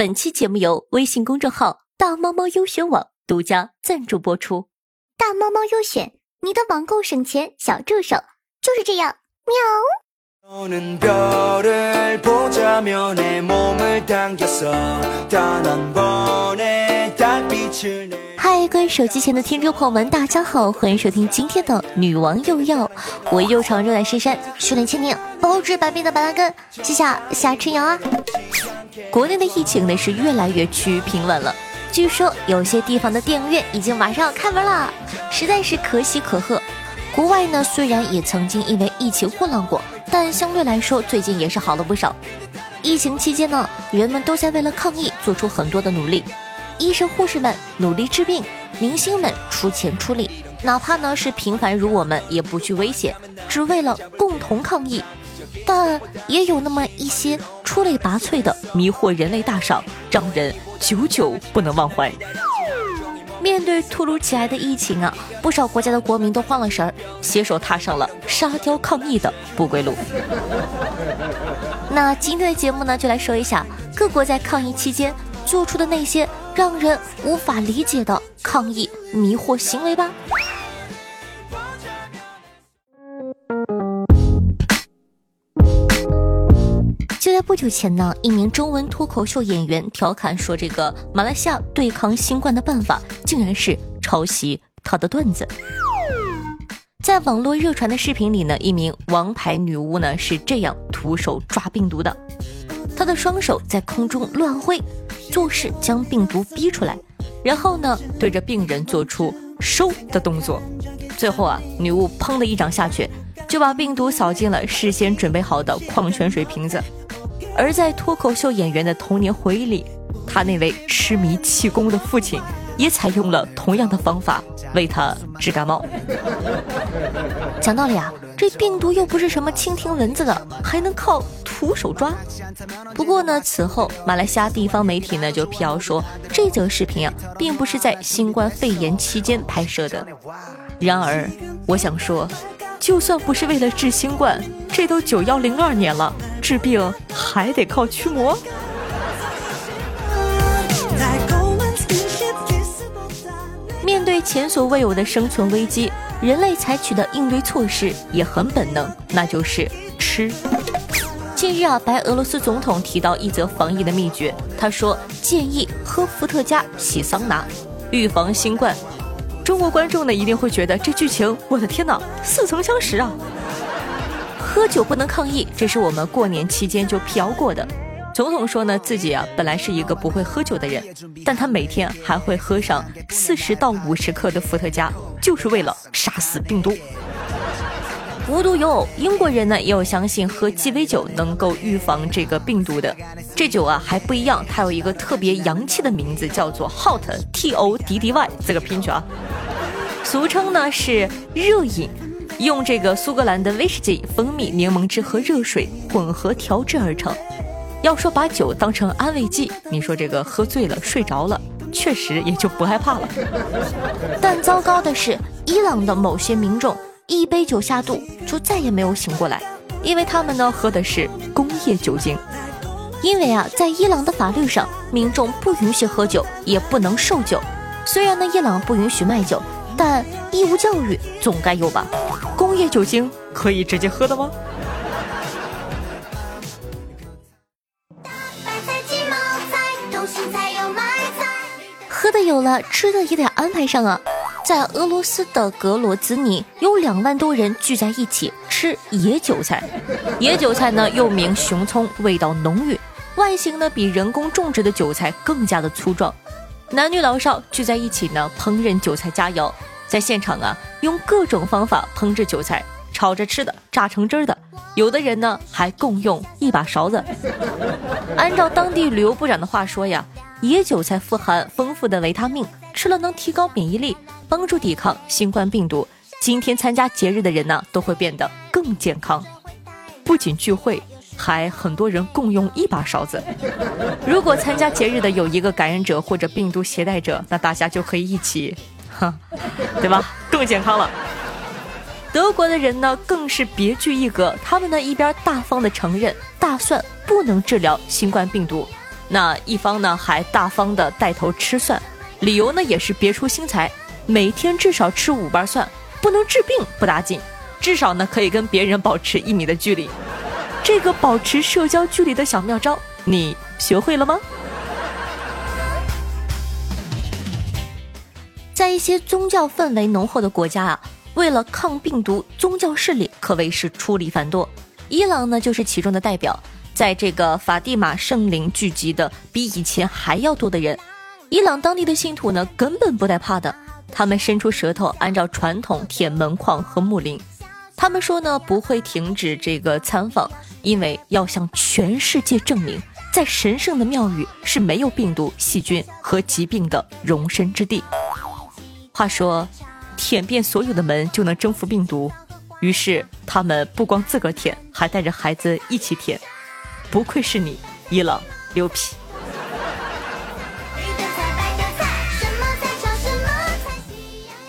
本期节目由微信公众号“大猫猫优选网”独家赞助播出。大猫猫优选，你的网购省钱小助手就是这样，喵。嗨，各位手机前的听众朋友们，大家好，欢迎收听今天的女王又要，我又闯入来深山，训练千年，包治百病的板蓝根，谢谢夏春瑶啊。国内的疫情呢是越来越趋于平稳了，据说有些地方的电影院已经马上要开门了，实在是可喜可贺。国外呢虽然也曾经因为疫情混乱过，但相对来说最近也是好了不少。疫情期间呢，人们都在为了抗疫做出很多的努力。医生护士们努力治病，明星们出钱出力，哪怕呢是平凡如我们，也不惧危险，只为了共同抗疫。但也有那么一些出类拔萃的迷惑人类大赏，让人久久不能忘怀。面对突如其来的疫情啊，不少国家的国民都慌了神儿，携手踏上了沙雕抗疫的不归路。那今天的节目呢，就来说一下各国在抗疫期间做出的那些。让人无法理解的抗议迷惑行为吧。就在不久前呢，一名中文脱口秀演员调侃说：“这个马来西亚对抗新冠的办法，竟然是抄袭他的段子。”在网络热传的视频里呢，一名王牌女巫呢是这样徒手抓病毒的，她的双手在空中乱挥。做事将病毒逼出来，然后呢，对着病人做出收的动作，最后啊，女巫砰的一掌下去，就把病毒扫进了事先准备好的矿泉水瓶子。而在脱口秀演员的童年回忆里，他那位痴迷气功的父亲也采用了同样的方法为他治感冒。讲道理啊，这病毒又不是什么蜻蜓蚊子的，还能靠？徒手抓。不过呢，此后马来西亚地方媒体呢就辟谣说，这则视频啊并不是在新冠肺炎期间拍摄的。然而，我想说，就算不是为了治新冠，这都九幺零二年了，治病还得靠驱魔。面对前所未有的生存危机，人类采取的应对措施也很本能，那就是吃。近日啊，白俄罗斯总统提到一则防疫的秘诀，他说建议喝伏特加、洗桑拿，预防新冠。中国观众呢一定会觉得这剧情，我的天哪，似曾相识啊！喝酒不能抗议，这是我们过年期间就辟谣过的。总统说呢，自己啊本来是一个不会喝酒的人，但他每天还会喝上四十到五十克的伏特加，就是为了杀死病毒。无独有偶，英国人呢也有相信喝鸡尾酒能够预防这个病毒的。这酒啊还不一样，它有一个特别洋气的名字，叫做 Hot T O D D Y，这个拼写啊，俗称呢是热饮，用这个苏格兰的威士忌、蜂蜜、柠檬汁和热水混合调制而成。要说把酒当成安慰剂，你说这个喝醉了睡着了，确实也就不害怕了。但糟糕的是，伊朗的某些民众。一杯酒下肚就再也没有醒过来，因为他们呢喝的是工业酒精。因为啊，在伊朗的法律上，民众不允许喝酒，也不能售酒。虽然呢，伊朗不允许卖酒，但义务教育总该有吧？工业酒精可以直接喝的吗？喝的有了，吃的也得安排上啊。在俄罗斯的格罗兹尼，有两万多人聚在一起吃野韭菜。野韭菜呢，又名熊葱，味道浓郁，外形呢比人工种植的韭菜更加的粗壮。男女老少聚在一起呢，烹饪韭菜佳肴。在现场啊，用各种方法烹制韭菜，炒着吃的，榨成汁的。有的人呢，还共用一把勺子。按照当地旅游部长的话说呀，野韭菜富含丰富的维他命。吃了能提高免疫力，帮助抵抗新冠病毒。今天参加节日的人呢，都会变得更健康。不仅聚会，还很多人共用一把勺子。如果参加节日的有一个感染者或者病毒携带者，那大家就可以一起，对吧？更健康了。德国的人呢，更是别具一格。他们呢，一边大方的承认大蒜不能治疗新冠病毒。那一方呢还大方的带头吃蒜，理由呢也是别出心裁，每天至少吃五瓣蒜，不能治病不打紧，至少呢可以跟别人保持一米的距离。这个保持社交距离的小妙招，你学会了吗？在一些宗教氛围浓厚的国家啊，为了抗病毒，宗教势力可谓是出力繁多。伊朗呢就是其中的代表，在这个法蒂玛圣灵聚集的比以前还要多的人。伊朗当地的信徒呢根本不带怕的，他们伸出舌头，按照传统舔门框和木林。他们说呢不会停止这个参访，因为要向全世界证明，在神圣的庙宇是没有病毒、细菌和疾病的容身之地。话说，舔遍所有的门就能征服病毒，于是他们不光自个儿舔，还带着孩子一起舔。不愧是你，伊朗牛皮。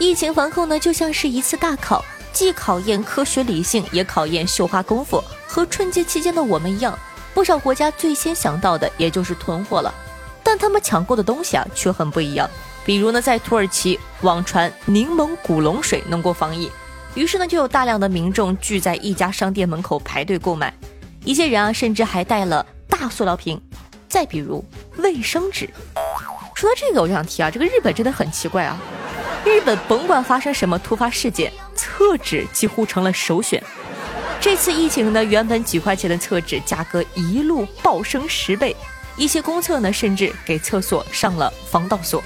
疫情防控呢，就像是一次大考，既考验科学理性，也考验绣花功夫。和春节期间的我们一样，不少国家最先想到的也就是囤货了，但他们抢购的东西啊，却很不一样。比如呢，在土耳其网传柠檬古龙水能够防疫，于是呢，就有大量的民众聚在一家商店门口排队购买。一些人啊，甚至还带了大塑料瓶。再比如卫生纸。说到这个，我就想提啊，这个日本真的很奇怪啊。日本甭管发生什么突发事件，厕纸几乎成了首选。这次疫情呢，原本几块钱的厕纸价格一路暴升十倍，一些公厕呢，甚至给厕所上了防盗锁。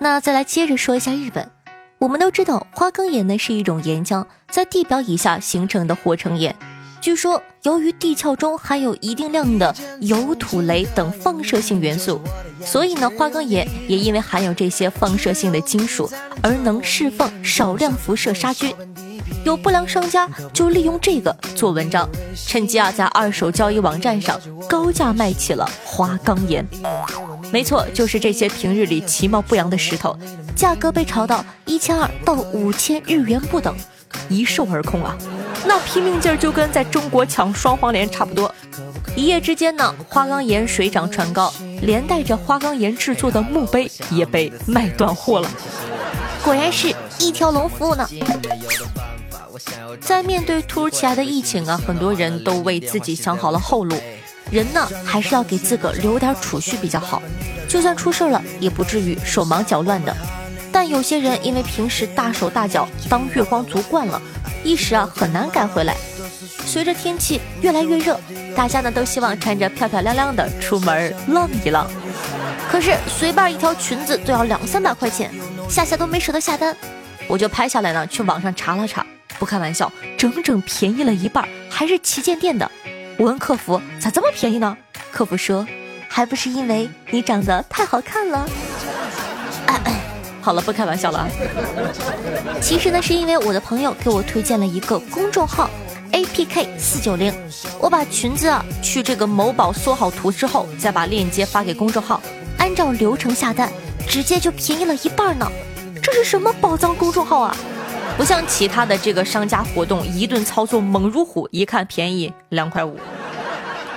那再来接着说一下日本，我们都知道花岗岩呢是一种岩浆在地表以下形成的活成岩。据说由于地壳中含有一定量的铀、土、镭等放射性元素，所以呢花岗岩也因为含有这些放射性的金属而能释放少量辐射杀菌。有不良商家就利用这个做文章，趁机啊在二手交易网站上高价卖起了花岗岩。没错，就是这些平日里其貌不扬的石头，价格被炒到一千二到五千日元不等，一售而空啊！那拼命劲儿就跟在中国抢双黄连差不多。一夜之间呢，花岗岩水涨船高，连带着花岗岩制作的墓碑也被卖断货了。果然是一条龙服务呢。在面对突如其来的疫情啊，很多人都为自己想好了后路。人呢，还是要给自个留点储蓄比较好，就算出事了，也不至于手忙脚乱的。但有些人因为平时大手大脚当月光族惯了，一时啊很难改回来。随着天气越来越热，大家呢都希望穿着漂漂亮亮的出门浪一浪。可是随便一条裙子都要两三百块钱，下下都没舍得下单。我就拍下来呢，去网上查了查，不开玩笑，整整便宜了一半，还是旗舰店的。我问客服咋这么便宜呢？客服说，还不是因为你长得太好看了。好了，不开玩笑了。其实呢，是因为我的朋友给我推荐了一个公众号 A P K 四九零，我把裙子啊去这个某宝搜好图之后，再把链接发给公众号，按照流程下单，直接就便宜了一半呢。这是什么宝藏公众号啊？不像其他的这个商家活动，一顿操作猛如虎，一看便宜两块五。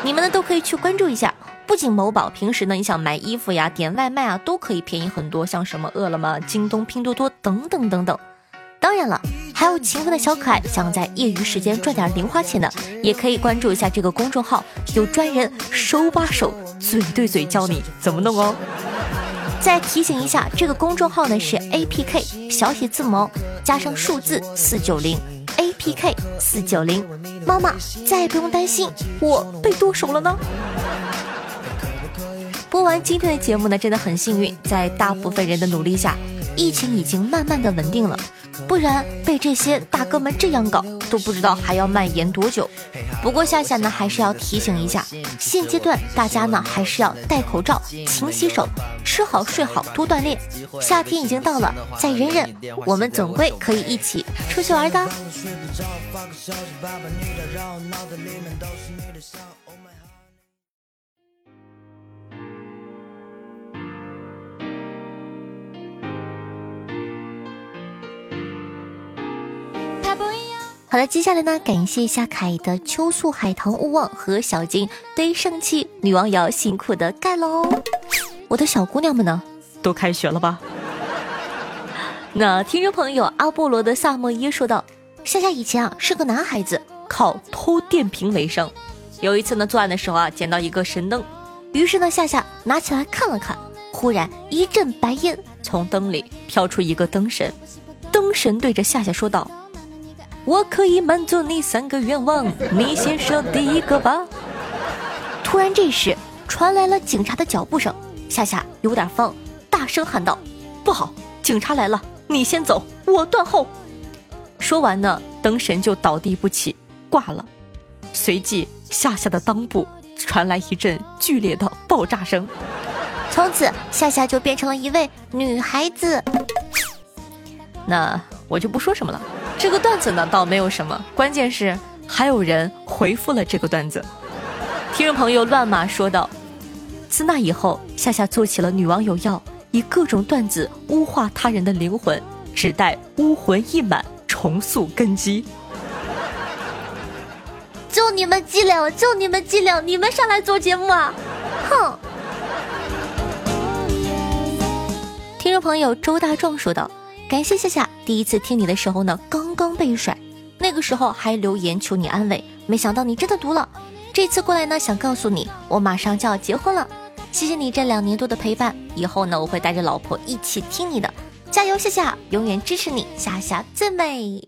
你们呢都可以去关注一下。不仅某宝，平时呢你想买衣服呀、点外卖啊，都可以便宜很多。像什么饿了么、京东、拼多多等等等等。当然了，还有勤奋的小可爱，想在业余时间赚点零花钱的，也可以关注一下这个公众号，有专人手把手、嘴对嘴教你怎么弄哦。再提醒一下，这个公众号呢是 A P K 小写字母加上数字四九零 A P K 四九零，妈妈再也不用担心我被剁手了呢。播完今天的节目呢，真的很幸运，在大部分人的努力下，疫情已经慢慢的稳定了。不然被这些大哥们这样搞，都不知道还要蔓延多久。不过夏夏呢，还是要提醒一下，现阶段大家呢还是要戴口罩、勤洗手、吃好睡好、多锻炼。夏天已经到了，再忍忍，我们总归可以一起出去玩的。好了，接下来呢，感谢一下凯的秋素海棠勿忘和小金对上期女王瑶辛苦的盖喽。我的小姑娘们呢，都开学了吧？那听众朋友阿波罗的萨摩耶说道：“夏夏以前啊是个男孩子，靠偷电瓶为生。有一次呢，作案的时候啊捡到一个神灯，于是呢夏夏拿起来看了看，忽然一阵白烟从灯里飘出一个灯神，灯神对着夏夏说道。”我可以满足你三个愿望，你先说第一个吧。突然，这时传来了警察的脚步声，夏夏有点慌，大声喊道：“不好，警察来了！你先走，我断后。”说完呢，灯神就倒地不起，挂了。随即，夏夏的裆部传来一阵剧烈的爆炸声，从此夏夏就变成了一位女孩子。那我就不说什么了。这个段子呢倒没有什么，关键是还有人回复了这个段子。听众朋友乱码说道：“自那以后，夏夏做起了女网友药以各种段子污化他人的灵魂，只待污魂一满，重塑根基。”就你们伎俩，就你们伎俩，你们上来做节目啊！哼！听众朋友周大壮说道。感谢夏夏，第一次听你的时候呢，刚刚被甩，那个时候还留言求你安慰，没想到你真的读了。这次过来呢，想告诉你，我马上就要结婚了，谢谢你这两年多的陪伴，以后呢，我会带着老婆一起听你的，加油，夏夏，永远支持你，夏夏最美。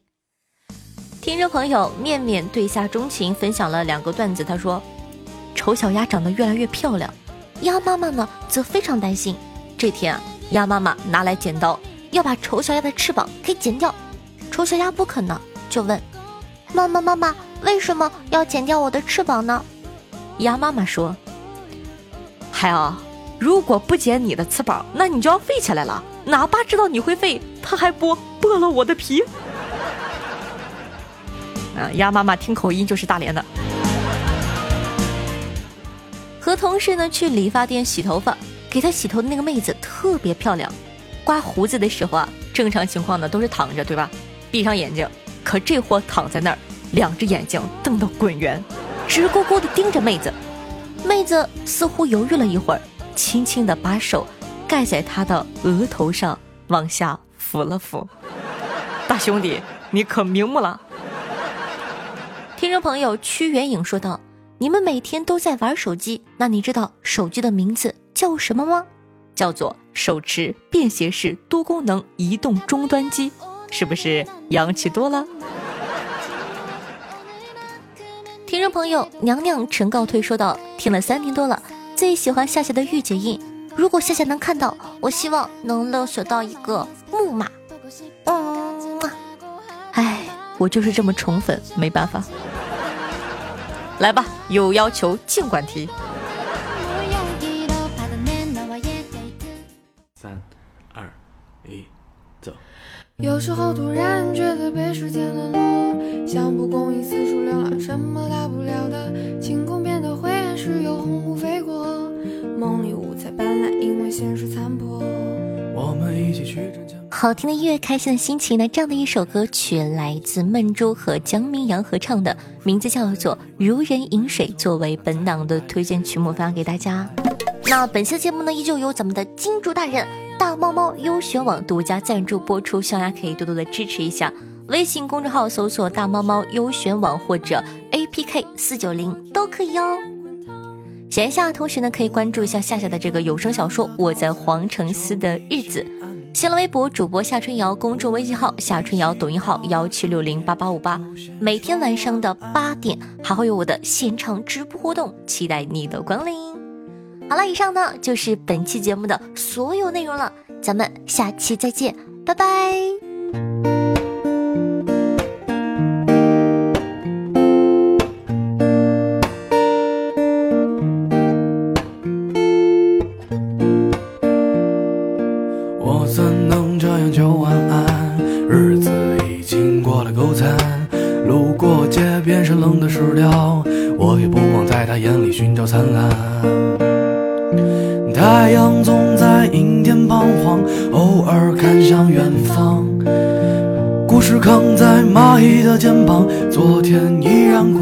听众朋友面面对下钟情分享了两个段子，他说，丑小鸭长得越来越漂亮，鸭妈妈呢则非常担心。这天啊，鸭妈妈拿来剪刀。要把丑小鸭的翅膀给剪掉，丑小鸭不肯呢，就问妈妈：“妈妈，为什么要剪掉我的翅膀呢？”鸭妈妈说：“孩儿，如果不剪你的翅膀，那你就要飞起来了。哪怕知道你会飞，它还不剥了我的皮。”啊，鸭妈妈听口音就是大连的。和同事呢去理发店洗头发，给他洗头的那个妹子特别漂亮。刮胡子的时候啊，正常情况呢都是躺着，对吧？闭上眼睛。可这货躺在那儿，两只眼睛瞪得滚圆，直勾勾地盯着妹子。妹子似乎犹豫了一会儿，轻轻地把手盖在他的额头上，往下抚了抚。大兄弟，你可明目了。听众朋友屈元颖说道：“你们每天都在玩手机，那你知道手机的名字叫什么吗？叫做。”手持便携式多功能移动终端机，是不是洋气多了？听众朋友，娘娘陈告退说道：“听了三年多了，最喜欢夏夏的御姐音。如果夏夏能看到，我希望能勒索到一个木马。嗯，哎，我就是这么宠粉，没办法。来吧，有要求尽管提。时候突然觉得被时间冷落，像蒲公英四处流浪，什么大不了的？晴空变得灰暗时，有红雾飞过，梦里五彩斑斓，因为现实残破。我们一起去好听的音乐，开心的心情呢？这样的一首歌曲来自梦珠和江明阳合唱的，名字叫做《如人饮水》，作为本档的推荐曲目发给大家。那本期的节目呢，依旧由咱们的金主大人。大猫猫优选网独家赞助播出，小丫可以多多的支持一下。微信公众号搜索“大猫猫优选网”或者 “APK 四九零”都可以哦。闲暇的同学呢，可以关注一下夏夏的这个有声小说《我在皇城司的日子》。新浪微博主播夏春瑶，公众微信号夏春瑶，抖音号幺七六零八八五八。每天晚上的八点还会有我的现场直播活动，期待你的光临。好了，以上呢就是本期节目的所有内容了，咱们下期再见，拜拜。我怎扛在蚂蚁的肩膀，昨天依然。